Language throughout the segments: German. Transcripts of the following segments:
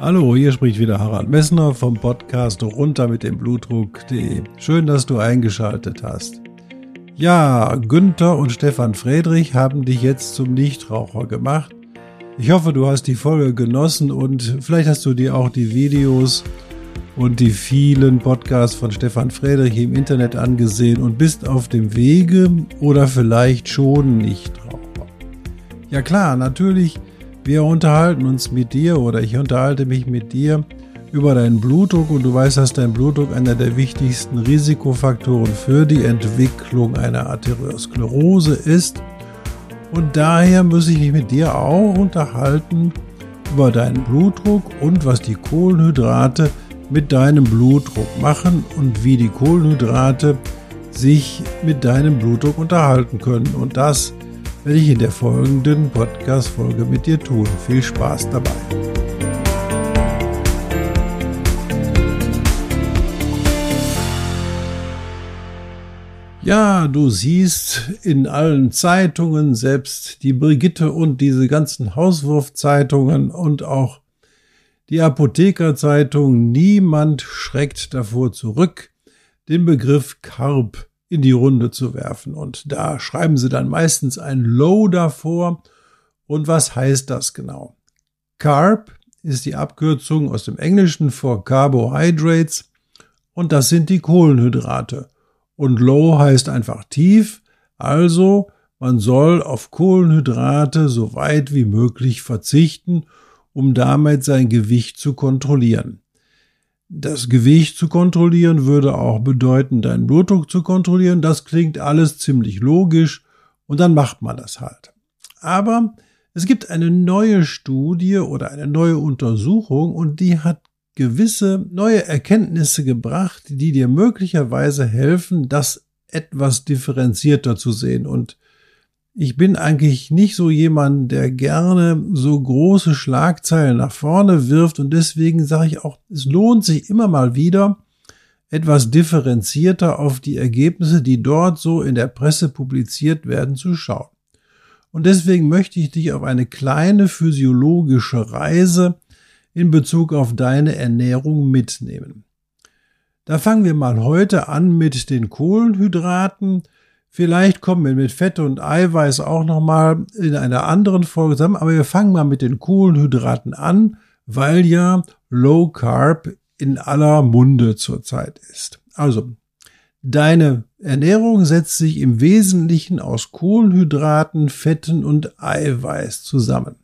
Hallo, hier spricht wieder Harald Messner vom Podcast runter mit dem Blutdruck.de. Schön, dass du eingeschaltet hast. Ja, Günther und Stefan Friedrich haben dich jetzt zum Nichtraucher gemacht. Ich hoffe, du hast die Folge genossen und vielleicht hast du dir auch die Videos und die vielen Podcasts von Stefan Friedrich im Internet angesehen und bist auf dem Wege oder vielleicht schon Nichtraucher. Ja klar, natürlich wir unterhalten uns mit dir oder ich unterhalte mich mit dir über deinen Blutdruck und du weißt, dass dein Blutdruck einer der wichtigsten Risikofaktoren für die Entwicklung einer Arteriosklerose ist. Und daher muss ich mich mit dir auch unterhalten über deinen Blutdruck und was die Kohlenhydrate mit deinem Blutdruck machen und wie die Kohlenhydrate sich mit deinem Blutdruck unterhalten können. Und das werde ich in der folgenden Podcast-Folge mit dir tun. Viel Spaß dabei. Ja, du siehst in allen Zeitungen, selbst die Brigitte und diese ganzen Hauswurfzeitungen und auch die Apothekerzeitung, niemand schreckt davor zurück, den Begriff Karb in die Runde zu werfen. Und da schreiben sie dann meistens ein Low davor. Und was heißt das genau? Carb ist die Abkürzung aus dem Englischen für Carbohydrates und das sind die Kohlenhydrate. Und Low heißt einfach tief, also man soll auf Kohlenhydrate so weit wie möglich verzichten, um damit sein Gewicht zu kontrollieren. Das Gewicht zu kontrollieren würde auch bedeuten, deinen Blutdruck zu kontrollieren. Das klingt alles ziemlich logisch und dann macht man das halt. Aber es gibt eine neue Studie oder eine neue Untersuchung und die hat gewisse neue Erkenntnisse gebracht, die dir möglicherweise helfen, das etwas differenzierter zu sehen und ich bin eigentlich nicht so jemand, der gerne so große Schlagzeilen nach vorne wirft und deswegen sage ich auch, es lohnt sich immer mal wieder, etwas differenzierter auf die Ergebnisse, die dort so in der Presse publiziert werden, zu schauen. Und deswegen möchte ich dich auf eine kleine physiologische Reise in Bezug auf deine Ernährung mitnehmen. Da fangen wir mal heute an mit den Kohlenhydraten, Vielleicht kommen wir mit Fette und Eiweiß auch nochmal in einer anderen Folge zusammen, aber wir fangen mal mit den Kohlenhydraten an, weil ja Low Carb in aller Munde zurzeit ist. Also, deine Ernährung setzt sich im Wesentlichen aus Kohlenhydraten, Fetten und Eiweiß zusammen.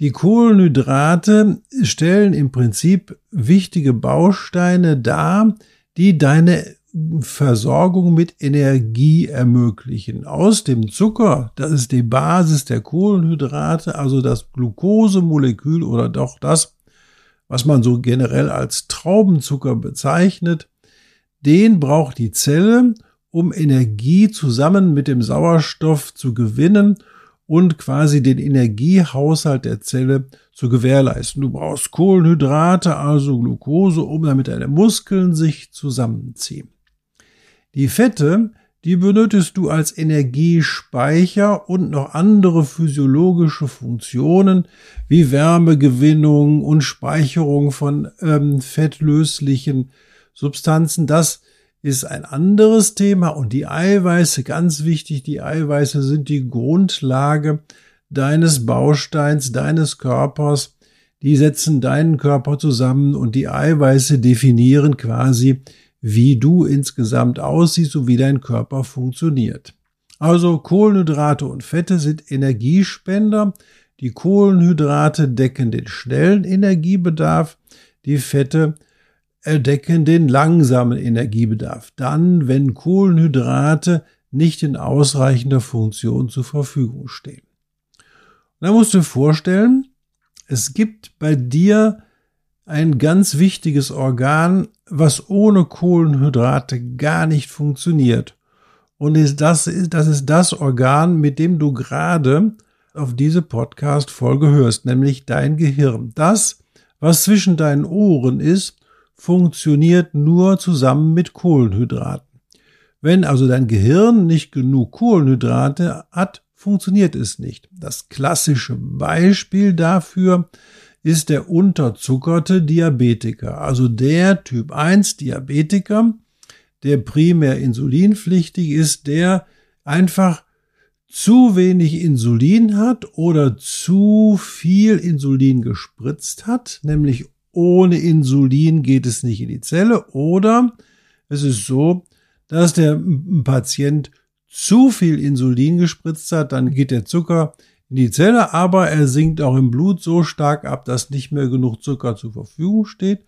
Die Kohlenhydrate stellen im Prinzip wichtige Bausteine dar, die deine Versorgung mit Energie ermöglichen. Aus dem Zucker, das ist die Basis der Kohlenhydrate, also das Glukosemolekül oder doch das, was man so generell als Traubenzucker bezeichnet, den braucht die Zelle, um Energie zusammen mit dem Sauerstoff zu gewinnen und quasi den Energiehaushalt der Zelle zu gewährleisten. Du brauchst Kohlenhydrate, also Glucose, um damit deine Muskeln sich zusammenziehen. Die Fette, die benötigst du als Energiespeicher und noch andere physiologische Funktionen wie Wärmegewinnung und Speicherung von ähm, fettlöslichen Substanzen. Das ist ein anderes Thema und die Eiweiße, ganz wichtig, die Eiweiße sind die Grundlage deines Bausteins, deines Körpers. Die setzen deinen Körper zusammen und die Eiweiße definieren quasi wie du insgesamt aussiehst und wie dein Körper funktioniert. Also Kohlenhydrate und Fette sind Energiespender. Die Kohlenhydrate decken den schnellen Energiebedarf, die Fette decken den langsamen Energiebedarf. Dann, wenn Kohlenhydrate nicht in ausreichender Funktion zur Verfügung stehen. Da musst du dir vorstellen, es gibt bei dir ein ganz wichtiges Organ was ohne Kohlenhydrate gar nicht funktioniert. Und ist das, das ist das Organ, mit dem du gerade auf diese Podcast-Folge hörst, nämlich dein Gehirn. Das, was zwischen deinen Ohren ist, funktioniert nur zusammen mit Kohlenhydraten. Wenn also dein Gehirn nicht genug Kohlenhydrate hat, funktioniert es nicht. Das klassische Beispiel dafür ist der unterzuckerte Diabetiker, also der Typ 1 Diabetiker, der primär insulinpflichtig ist, der einfach zu wenig Insulin hat oder zu viel Insulin gespritzt hat, nämlich ohne Insulin geht es nicht in die Zelle. Oder es ist so, dass der Patient zu viel Insulin gespritzt hat, dann geht der Zucker in die Zelle, aber er sinkt auch im Blut so stark ab, dass nicht mehr genug Zucker zur Verfügung steht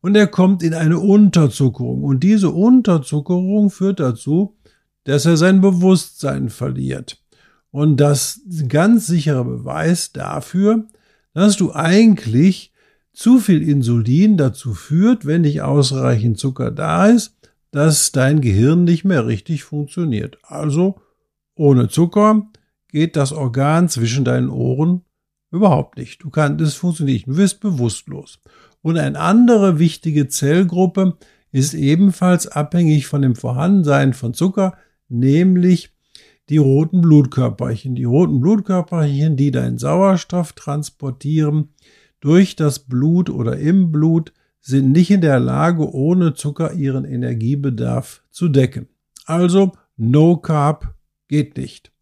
und er kommt in eine Unterzuckerung. Und diese Unterzuckerung führt dazu, dass er sein Bewusstsein verliert. Und das ganz sicherer Beweis dafür, dass du eigentlich zu viel Insulin dazu führt, wenn nicht ausreichend Zucker da ist, dass dein Gehirn nicht mehr richtig funktioniert. Also ohne Zucker geht das Organ zwischen deinen Ohren überhaupt nicht. Du kannst, es funktioniert nicht. Du wirst bewusstlos. Und eine andere wichtige Zellgruppe ist ebenfalls abhängig von dem Vorhandensein von Zucker, nämlich die roten Blutkörperchen. Die roten Blutkörperchen, die deinen Sauerstoff transportieren durch das Blut oder im Blut, sind nicht in der Lage, ohne Zucker ihren Energiebedarf zu decken. Also No Carb geht nicht.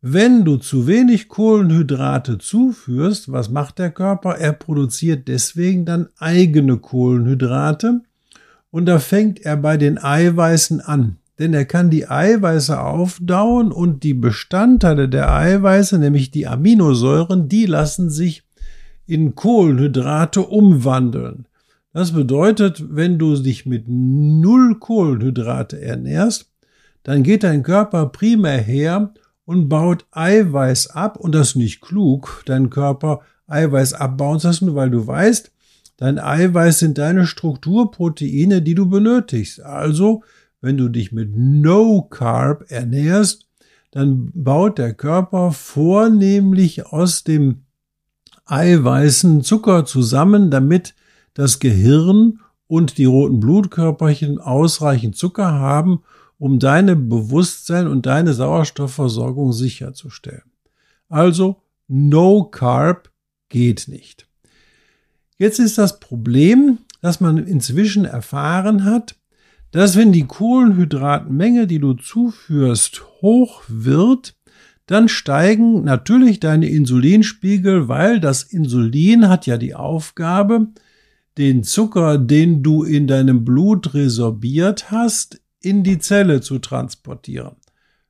Wenn du zu wenig Kohlenhydrate zuführst, was macht der Körper? Er produziert deswegen dann eigene Kohlenhydrate und da fängt er bei den Eiweißen an. Denn er kann die Eiweiße aufdauen und die Bestandteile der Eiweiße, nämlich die Aminosäuren, die lassen sich in Kohlenhydrate umwandeln. Das bedeutet, wenn du dich mit null Kohlenhydrate ernährst, dann geht dein Körper primär her und baut Eiweiß ab und das ist nicht klug, deinen Körper Eiweiß abbauen zu lassen, weil du weißt, dein Eiweiß sind deine Strukturproteine, die du benötigst. Also, wenn du dich mit No Carb ernährst, dann baut der Körper vornehmlich aus dem Eiweißen Zucker zusammen, damit das Gehirn und die roten Blutkörperchen ausreichend Zucker haben um deine Bewusstsein und deine Sauerstoffversorgung sicherzustellen. Also No Carb geht nicht. Jetzt ist das Problem, dass man inzwischen erfahren hat, dass wenn die Kohlenhydratmenge, die du zuführst, hoch wird, dann steigen natürlich deine Insulinspiegel, weil das Insulin hat ja die Aufgabe, den Zucker, den du in deinem Blut resorbiert hast, in die Zelle zu transportieren.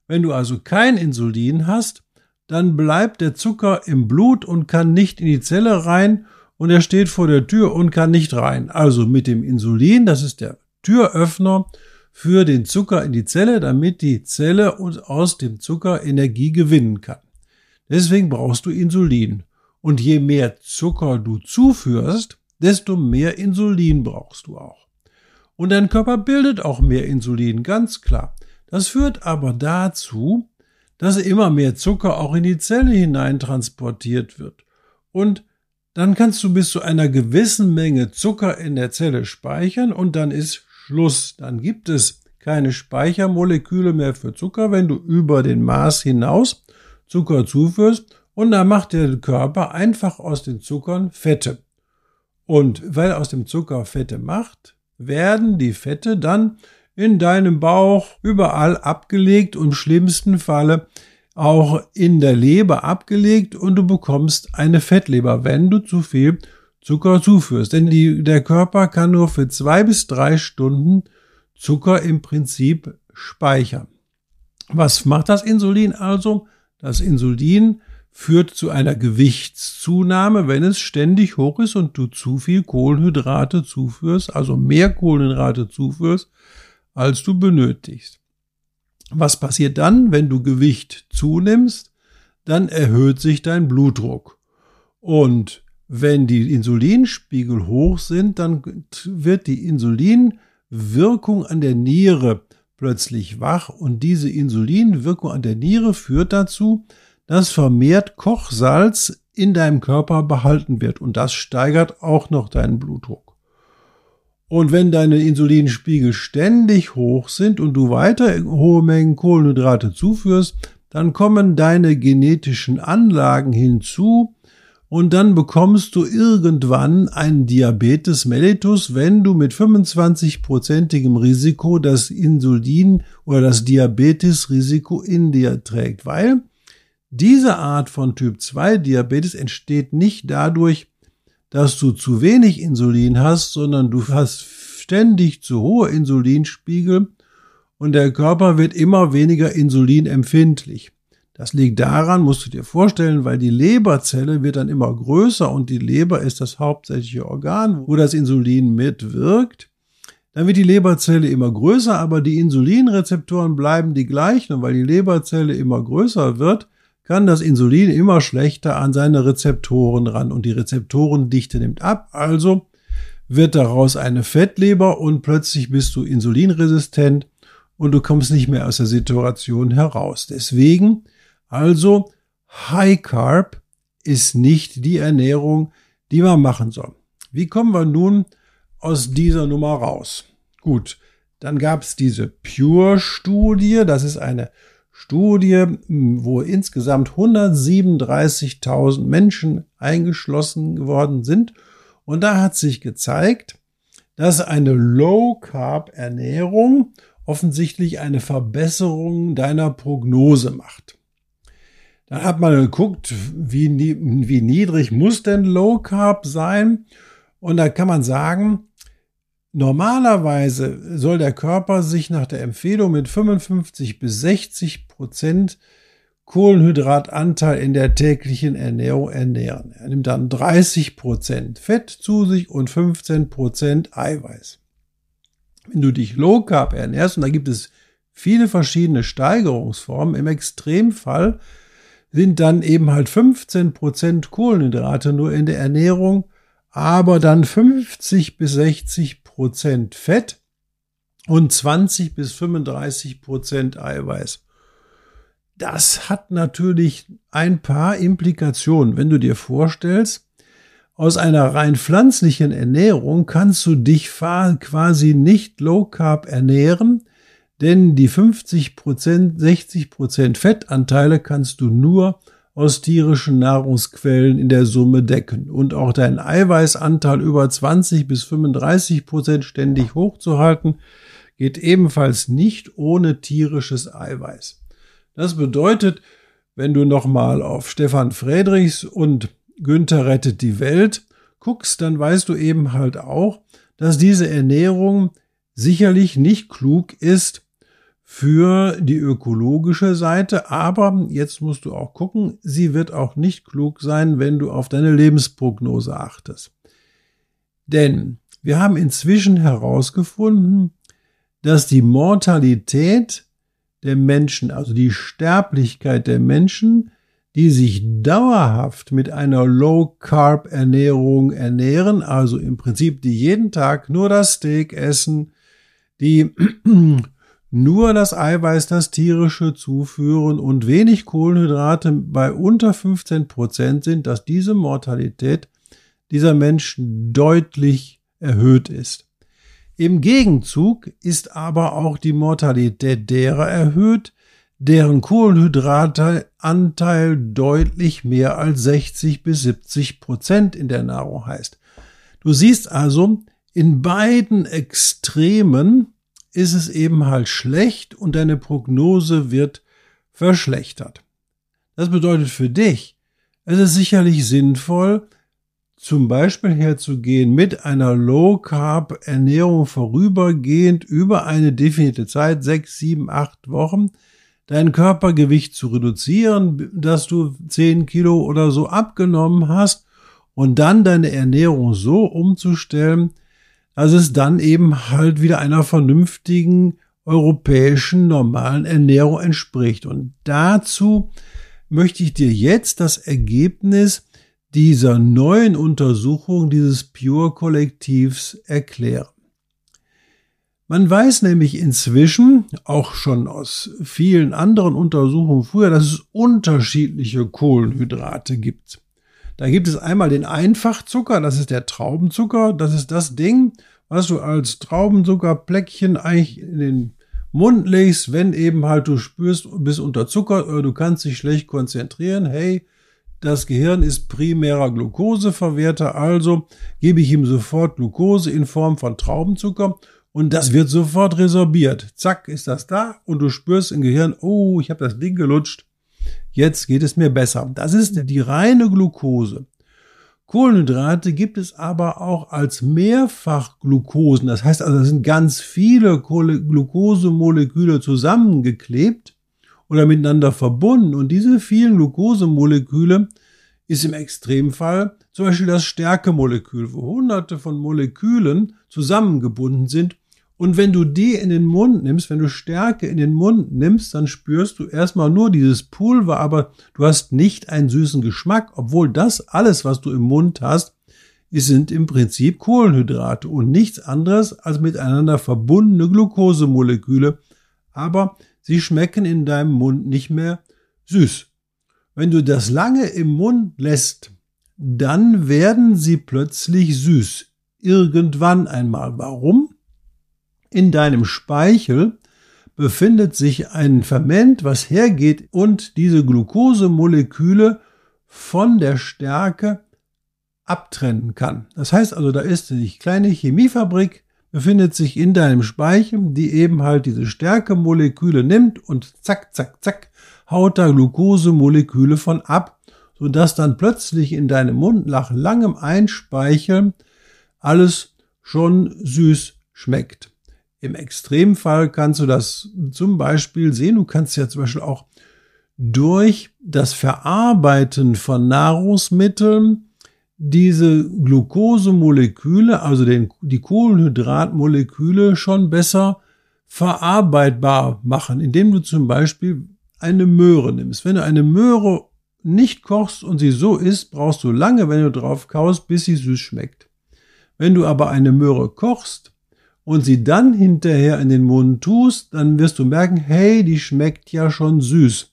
Wenn du also kein Insulin hast, dann bleibt der Zucker im Blut und kann nicht in die Zelle rein und er steht vor der Tür und kann nicht rein. Also mit dem Insulin, das ist der Türöffner für den Zucker in die Zelle, damit die Zelle aus dem Zucker Energie gewinnen kann. Deswegen brauchst du Insulin. Und je mehr Zucker du zuführst, desto mehr Insulin brauchst du auch. Und dein Körper bildet auch mehr Insulin, ganz klar. Das führt aber dazu, dass immer mehr Zucker auch in die Zelle hinein transportiert wird. Und dann kannst du bis zu einer gewissen Menge Zucker in der Zelle speichern und dann ist Schluss. Dann gibt es keine Speichermoleküle mehr für Zucker, wenn du über den Maß hinaus Zucker zuführst und dann macht der Körper einfach aus den Zuckern Fette. Und weil aus dem Zucker Fette macht, werden die Fette dann in deinem Bauch überall abgelegt und im schlimmsten Falle auch in der Leber abgelegt und du bekommst eine Fettleber, wenn du zu viel Zucker zuführst. Denn die, der Körper kann nur für zwei bis drei Stunden Zucker im Prinzip speichern. Was macht das Insulin also? Das Insulin führt zu einer Gewichtszunahme, wenn es ständig hoch ist und du zu viel Kohlenhydrate zuführst, also mehr Kohlenhydrate zuführst, als du benötigst. Was passiert dann, wenn du Gewicht zunimmst? Dann erhöht sich dein Blutdruck. Und wenn die Insulinspiegel hoch sind, dann wird die Insulinwirkung an der Niere plötzlich wach und diese Insulinwirkung an der Niere führt dazu, dass vermehrt Kochsalz in deinem Körper behalten wird und das steigert auch noch deinen Blutdruck. Und wenn deine Insulinspiegel ständig hoch sind und du weiter hohe Mengen Kohlenhydrate zuführst, dann kommen deine genetischen Anlagen hinzu und dann bekommst du irgendwann einen Diabetes mellitus, wenn du mit 25-prozentigem Risiko das Insulin oder das Diabetesrisiko in dir trägt, weil diese Art von Typ 2 Diabetes entsteht nicht dadurch, dass du zu wenig Insulin hast, sondern du hast ständig zu hohe Insulinspiegel und der Körper wird immer weniger insulinempfindlich. Das liegt daran, musst du dir vorstellen, weil die Leberzelle wird dann immer größer und die Leber ist das hauptsächliche Organ, wo das Insulin mitwirkt. Dann wird die Leberzelle immer größer, aber die Insulinrezeptoren bleiben die gleichen und weil die Leberzelle immer größer wird, kann das Insulin immer schlechter an seine Rezeptoren ran und die Rezeptorendichte nimmt ab, also wird daraus eine Fettleber und plötzlich bist du insulinresistent und du kommst nicht mehr aus der Situation heraus. Deswegen also High Carb ist nicht die Ernährung, die man machen soll. Wie kommen wir nun aus dieser Nummer raus? Gut, dann gab es diese Pure-Studie, das ist eine Studie, wo insgesamt 137.000 Menschen eingeschlossen geworden sind. Und da hat sich gezeigt, dass eine Low-Carb-Ernährung offensichtlich eine Verbesserung deiner Prognose macht. Dann hat man geguckt, wie, wie niedrig muss denn Low Carb sein? Und da kann man sagen, Normalerweise soll der Körper sich nach der Empfehlung mit 55 bis 60 Prozent Kohlenhydratanteil in der täglichen Ernährung ernähren. Er nimmt dann 30 Prozent Fett zu sich und 15 Prozent Eiweiß. Wenn du dich Low Carb ernährst, und da gibt es viele verschiedene Steigerungsformen, im Extremfall sind dann eben halt 15 Prozent Kohlenhydrate nur in der Ernährung, aber dann 50 bis 60 Prozent Fett und 20 bis 35 Prozent Eiweiß. Das hat natürlich ein paar Implikationen. Wenn du dir vorstellst, aus einer rein pflanzlichen Ernährung kannst du dich quasi nicht low carb ernähren, denn die 50 Prozent, 60 Prozent Fettanteile kannst du nur aus tierischen Nahrungsquellen in der Summe decken und auch deinen Eiweißanteil über 20 bis 35 Prozent ständig hochzuhalten, geht ebenfalls nicht ohne tierisches Eiweiß. Das bedeutet, wenn du nochmal auf Stefan Friedrichs und Günther rettet die Welt guckst, dann weißt du eben halt auch, dass diese Ernährung sicherlich nicht klug ist, für die ökologische Seite, aber jetzt musst du auch gucken, sie wird auch nicht klug sein, wenn du auf deine Lebensprognose achtest. Denn wir haben inzwischen herausgefunden, dass die Mortalität der Menschen, also die Sterblichkeit der Menschen, die sich dauerhaft mit einer Low-Carb-Ernährung ernähren, also im Prinzip die jeden Tag nur das Steak essen, die nur das Eiweiß, das tierische zuführen und wenig Kohlenhydrate bei unter 15 Prozent sind, dass diese Mortalität dieser Menschen deutlich erhöht ist. Im Gegenzug ist aber auch die Mortalität derer erhöht, deren Kohlenhydrateanteil deutlich mehr als 60 bis 70 Prozent in der Nahrung heißt. Du siehst also, in beiden Extremen ist es eben halt schlecht und deine Prognose wird verschlechtert. Das bedeutet für dich, es ist sicherlich sinnvoll, zum Beispiel herzugehen mit einer Low-Carb-Ernährung vorübergehend über eine definierte Zeit, sechs, sieben, acht Wochen, dein Körpergewicht zu reduzieren, dass du zehn Kilo oder so abgenommen hast und dann deine Ernährung so umzustellen, dass es dann eben halt wieder einer vernünftigen europäischen normalen Ernährung entspricht. Und dazu möchte ich dir jetzt das Ergebnis dieser neuen Untersuchung dieses Pure-Kollektivs erklären. Man weiß nämlich inzwischen, auch schon aus vielen anderen Untersuchungen früher, dass es unterschiedliche Kohlenhydrate gibt. Da gibt es einmal den Einfachzucker, das ist der Traubenzucker, das ist das Ding, was du als Traubenzuckerpläckchen eigentlich in den Mund legst, wenn eben halt du spürst, du bist unter Zucker oder du kannst dich schlecht konzentrieren. Hey, das Gehirn ist primärer Glukoseverwerter, also gebe ich ihm sofort Glukose in Form von Traubenzucker und das wird sofort resorbiert. Zack, ist das da und du spürst im Gehirn, oh, ich habe das Ding gelutscht. Jetzt geht es mir besser. Das ist die reine Glucose. Kohlenhydrate gibt es aber auch als Mehrfachglukosen. Das heißt also, da sind ganz viele Glukosemoleküle zusammengeklebt oder miteinander verbunden. Und diese vielen Glukosemoleküle ist im Extremfall zum Beispiel das Stärkemolekül, wo hunderte von Molekülen zusammengebunden sind und wenn du die in den Mund nimmst, wenn du Stärke in den Mund nimmst, dann spürst du erstmal nur dieses Pulver, aber du hast nicht einen süßen Geschmack, obwohl das alles, was du im Mund hast, sind im Prinzip Kohlenhydrate und nichts anderes als miteinander verbundene Glukosemoleküle, aber sie schmecken in deinem Mund nicht mehr süß. Wenn du das lange im Mund lässt, dann werden sie plötzlich süß. Irgendwann einmal. Warum? In deinem Speichel befindet sich ein Ferment, was hergeht und diese Glukosemoleküle von der Stärke abtrennen kann. Das heißt also, da ist eine kleine Chemiefabrik, befindet sich in deinem Speichel, die eben halt diese Stärkemoleküle nimmt und zack, zack, zack, haut da Glukosemoleküle von ab, sodass dann plötzlich in deinem Mund nach langem Einspeicheln alles schon süß schmeckt. Im Extremfall kannst du das zum Beispiel sehen. Du kannst ja zum Beispiel auch durch das Verarbeiten von Nahrungsmitteln diese Glukosemoleküle, also den, die Kohlenhydratmoleküle schon besser verarbeitbar machen, indem du zum Beispiel eine Möhre nimmst. Wenn du eine Möhre nicht kochst und sie so isst, brauchst du lange, wenn du drauf kaust, bis sie süß schmeckt. Wenn du aber eine Möhre kochst, und sie dann hinterher in den Mund tust, dann wirst du merken, hey, die schmeckt ja schon süß.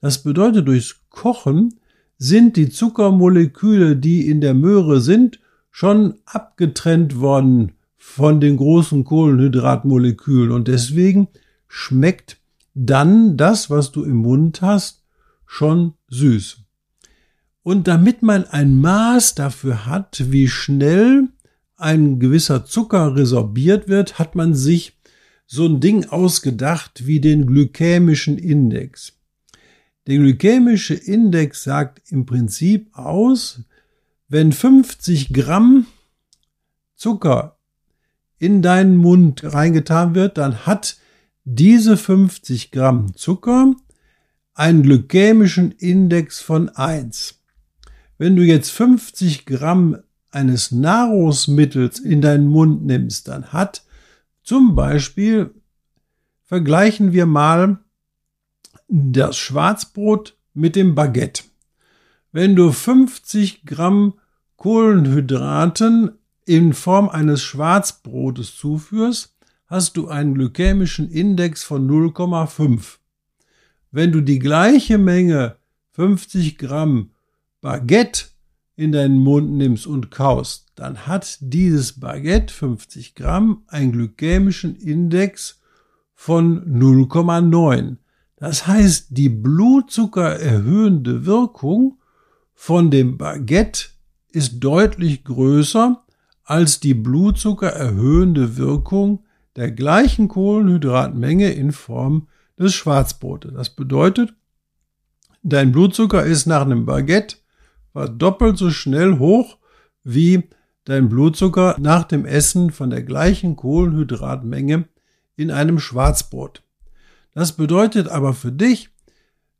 Das bedeutet, durchs Kochen sind die Zuckermoleküle, die in der Möhre sind, schon abgetrennt worden von den großen Kohlenhydratmolekülen und deswegen schmeckt dann das, was du im Mund hast, schon süß. Und damit man ein Maß dafür hat, wie schnell ein gewisser Zucker resorbiert wird, hat man sich so ein Ding ausgedacht wie den glykämischen Index. Der glykämische Index sagt im Prinzip aus, wenn 50 Gramm Zucker in deinen Mund reingetan wird, dann hat diese 50 Gramm Zucker einen glykämischen Index von 1. Wenn du jetzt 50 Gramm eines Nahrungsmittels in deinen Mund nimmst, dann hat zum Beispiel, vergleichen wir mal das Schwarzbrot mit dem Baguette. Wenn du 50 Gramm Kohlenhydraten in Form eines Schwarzbrotes zuführst, hast du einen glykämischen Index von 0,5. Wenn du die gleiche Menge 50 Gramm Baguette in deinen Mund nimmst und kaust, dann hat dieses Baguette 50 Gramm einen glykämischen Index von 0,9. Das heißt, die blutzuckererhöhende Wirkung von dem Baguette ist deutlich größer als die blutzuckererhöhende Wirkung der gleichen Kohlenhydratmenge in Form des Schwarzbrotes. Das bedeutet, dein Blutzucker ist nach einem Baguette war doppelt so schnell hoch wie dein Blutzucker nach dem Essen von der gleichen Kohlenhydratmenge in einem Schwarzbrot. Das bedeutet aber für dich,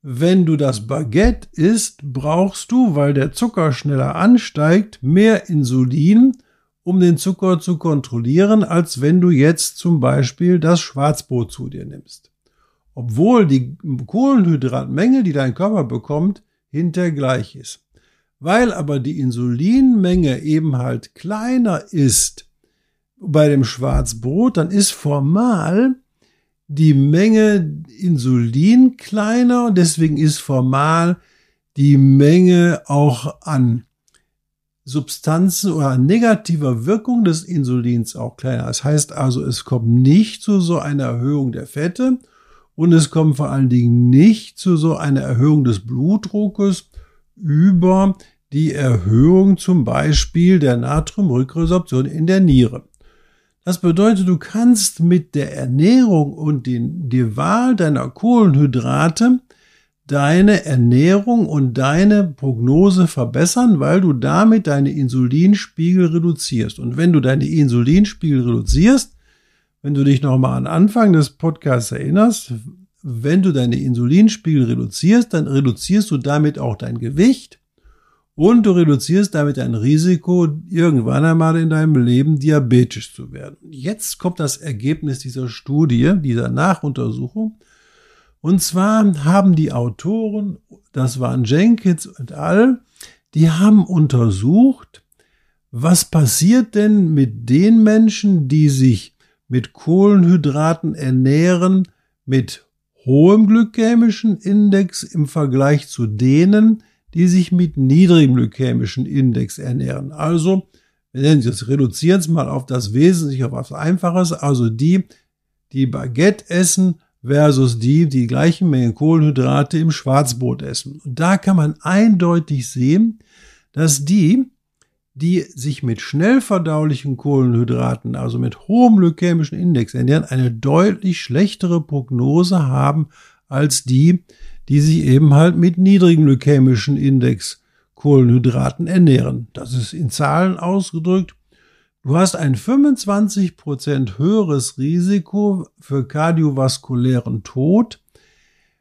wenn du das Baguette isst, brauchst du, weil der Zucker schneller ansteigt, mehr Insulin, um den Zucker zu kontrollieren, als wenn du jetzt zum Beispiel das Schwarzbrot zu dir nimmst. Obwohl die Kohlenhydratmenge, die dein Körper bekommt, hintergleich ist. Weil aber die Insulinmenge eben halt kleiner ist bei dem Schwarzbrot, dann ist formal die Menge Insulin kleiner und deswegen ist formal die Menge auch an Substanzen oder negativer Wirkung des Insulins auch kleiner. Das heißt also, es kommt nicht zu so einer Erhöhung der Fette und es kommt vor allen Dingen nicht zu so einer Erhöhung des Blutdruckes über die Erhöhung zum Beispiel der Natriumrückresorption in der Niere. Das bedeutet, du kannst mit der Ernährung und den, die Wahl deiner Kohlenhydrate deine Ernährung und deine Prognose verbessern, weil du damit deine Insulinspiegel reduzierst. Und wenn du deine Insulinspiegel reduzierst, wenn du dich nochmal an Anfang des Podcasts erinnerst, wenn du deine Insulinspiegel reduzierst, dann reduzierst du damit auch dein Gewicht und du reduzierst damit dein Risiko, irgendwann einmal in deinem Leben diabetisch zu werden. Jetzt kommt das Ergebnis dieser Studie, dieser Nachuntersuchung. Und zwar haben die Autoren, das waren Jenkins und all, die haben untersucht, was passiert denn mit den Menschen, die sich mit Kohlenhydraten ernähren, mit hohem glykämischen Index im Vergleich zu denen, die sich mit niedrigem glykämischen Index ernähren. Also, wir nennen es, reduzieren es mal auf das Wesentliche, auf was Einfaches, also die, die Baguette essen versus die, die gleichen Mengen Kohlenhydrate im Schwarzbrot essen. Und da kann man eindeutig sehen, dass die, die sich mit schnell verdaulichen Kohlenhydraten, also mit hohem glykämischen Index ernähren, eine deutlich schlechtere Prognose haben als die, die sich eben halt mit niedrigem glykämischen Index Kohlenhydraten ernähren. Das ist in Zahlen ausgedrückt. Du hast ein 25% höheres Risiko für kardiovaskulären Tod,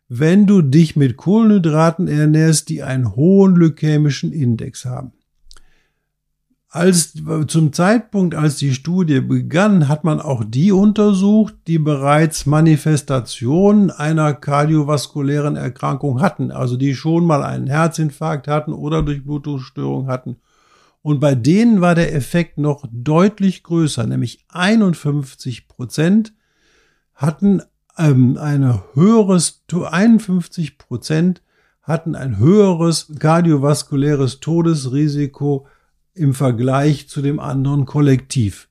wenn du dich mit Kohlenhydraten ernährst, die einen hohen glykämischen Index haben. Als, zum Zeitpunkt, als die Studie begann, hat man auch die untersucht, die bereits Manifestationen einer kardiovaskulären Erkrankung hatten, also die schon mal einen Herzinfarkt hatten oder Durchblutungsstörung hatten. Und bei denen war der Effekt noch deutlich größer, nämlich 51 Prozent hatten ähm, ein höheres, 51 Prozent hatten ein höheres kardiovaskuläres Todesrisiko im Vergleich zu dem anderen Kollektiv,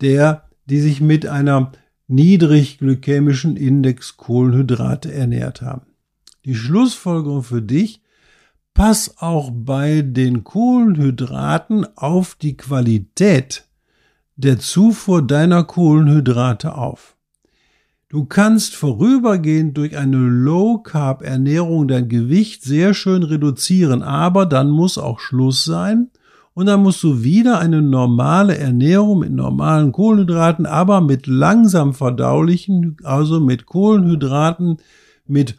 der, die sich mit einer niedrig glykämischen Index Kohlenhydrate ernährt haben. Die Schlussfolgerung für dich, pass auch bei den Kohlenhydraten auf die Qualität der Zufuhr deiner Kohlenhydrate auf. Du kannst vorübergehend durch eine Low-Carb-Ernährung dein Gewicht sehr schön reduzieren, aber dann muss auch Schluss sein und dann musst du wieder eine normale Ernährung mit normalen Kohlenhydraten, aber mit langsam verdaulichen, also mit Kohlenhydraten, mit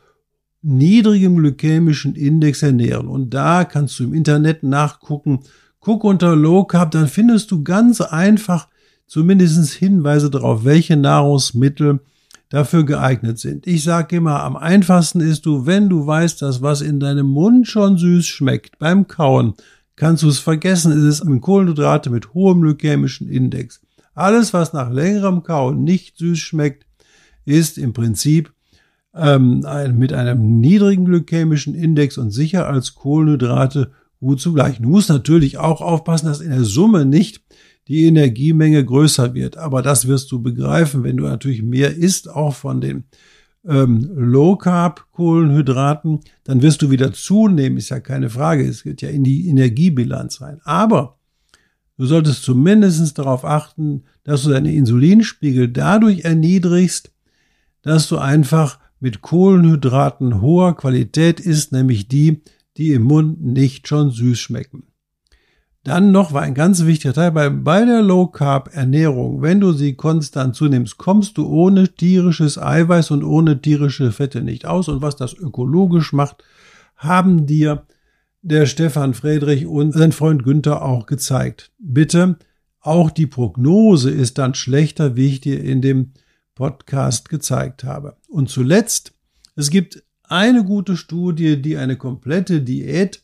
niedrigem glykämischen Index ernähren. Und da kannst du im Internet nachgucken. Guck unter Low Carb, dann findest du ganz einfach zumindest Hinweise darauf, welche Nahrungsmittel dafür geeignet sind. Ich sage immer, am einfachsten ist du, wenn du weißt, dass was in deinem Mund schon süß schmeckt beim Kauen, kannst du es vergessen, ist es mit Kohlenhydrate mit hohem glykämischen Index. Alles, was nach längerem Kauen nicht süß schmeckt, ist im Prinzip ähm, mit einem niedrigen glykämischen Index und sicher als Kohlenhydrate gut zugleich. Du musst natürlich auch aufpassen, dass in der Summe nicht die Energiemenge größer wird. Aber das wirst du begreifen, wenn du natürlich mehr isst, auch von den ähm, Low Carb Kohlenhydraten, dann wirst du wieder zunehmen, ist ja keine Frage. Es geht ja in die Energiebilanz rein. Aber du solltest zumindest darauf achten, dass du deine Insulinspiegel dadurch erniedrigst, dass du einfach mit Kohlenhydraten hoher Qualität isst, nämlich die, die im Mund nicht schon süß schmecken. Dann noch war ein ganz wichtiger Teil bei, bei der Low Carb Ernährung. Wenn du sie konstant zunimmst, kommst du ohne tierisches Eiweiß und ohne tierische Fette nicht aus. Und was das ökologisch macht, haben dir der Stefan Friedrich und sein Freund Günther auch gezeigt. Bitte, auch die Prognose ist dann schlechter, wie ich dir in dem Podcast gezeigt habe. Und zuletzt, es gibt eine gute Studie, die eine komplette Diät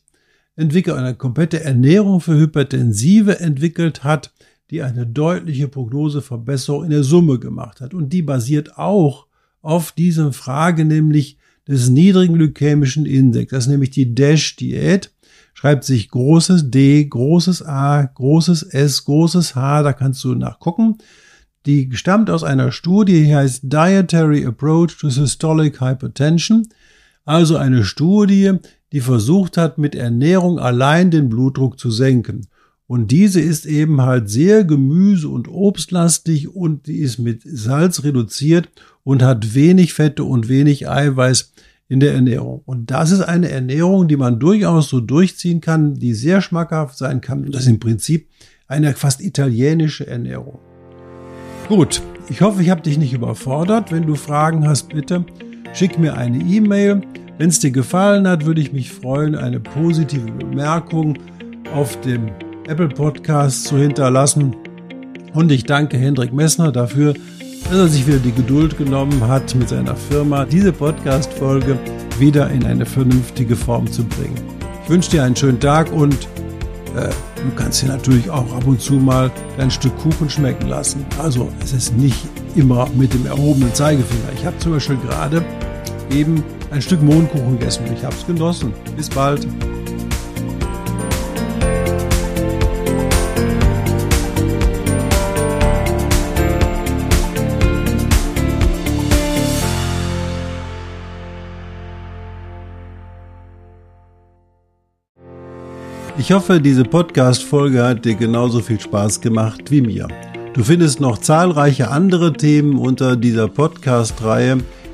entwickelt, eine komplette Ernährung für Hypertensive entwickelt hat, die eine deutliche Prognoseverbesserung in der Summe gemacht hat. Und die basiert auch auf diesem Frage, nämlich des niedrigen glykämischen Index. Das ist nämlich die DASH-Diät. Schreibt sich großes D, großes A, großes S, großes H, da kannst du nachgucken. Die stammt aus einer Studie, die heißt Dietary Approach to Systolic Hypertension. Also eine Studie, die versucht hat, mit Ernährung allein den Blutdruck zu senken. Und diese ist eben halt sehr gemüse- und obstlastig und die ist mit Salz reduziert und hat wenig Fette und wenig Eiweiß in der Ernährung. Und das ist eine Ernährung, die man durchaus so durchziehen kann, die sehr schmackhaft sein kann. Und das ist im Prinzip eine fast italienische Ernährung. Gut, ich hoffe, ich habe dich nicht überfordert. Wenn du Fragen hast, bitte schick mir eine E-Mail. Wenn es dir gefallen hat, würde ich mich freuen, eine positive Bemerkung auf dem Apple Podcast zu hinterlassen. Und ich danke Hendrik Messner dafür, dass er sich wieder die Geduld genommen hat, mit seiner Firma diese Podcast-Folge wieder in eine vernünftige Form zu bringen. Ich wünsche dir einen schönen Tag und äh, du kannst dir natürlich auch ab und zu mal ein Stück Kuchen schmecken lassen. Also es ist nicht immer mit dem erhobenen Zeigefinger. Ich habe zum Beispiel gerade eben ein Stück Mohnkuchen gegessen und ich habe es genossen. Bis bald. Ich hoffe, diese Podcast-Folge hat dir genauso viel Spaß gemacht wie mir. Du findest noch zahlreiche andere Themen unter dieser Podcast-Reihe,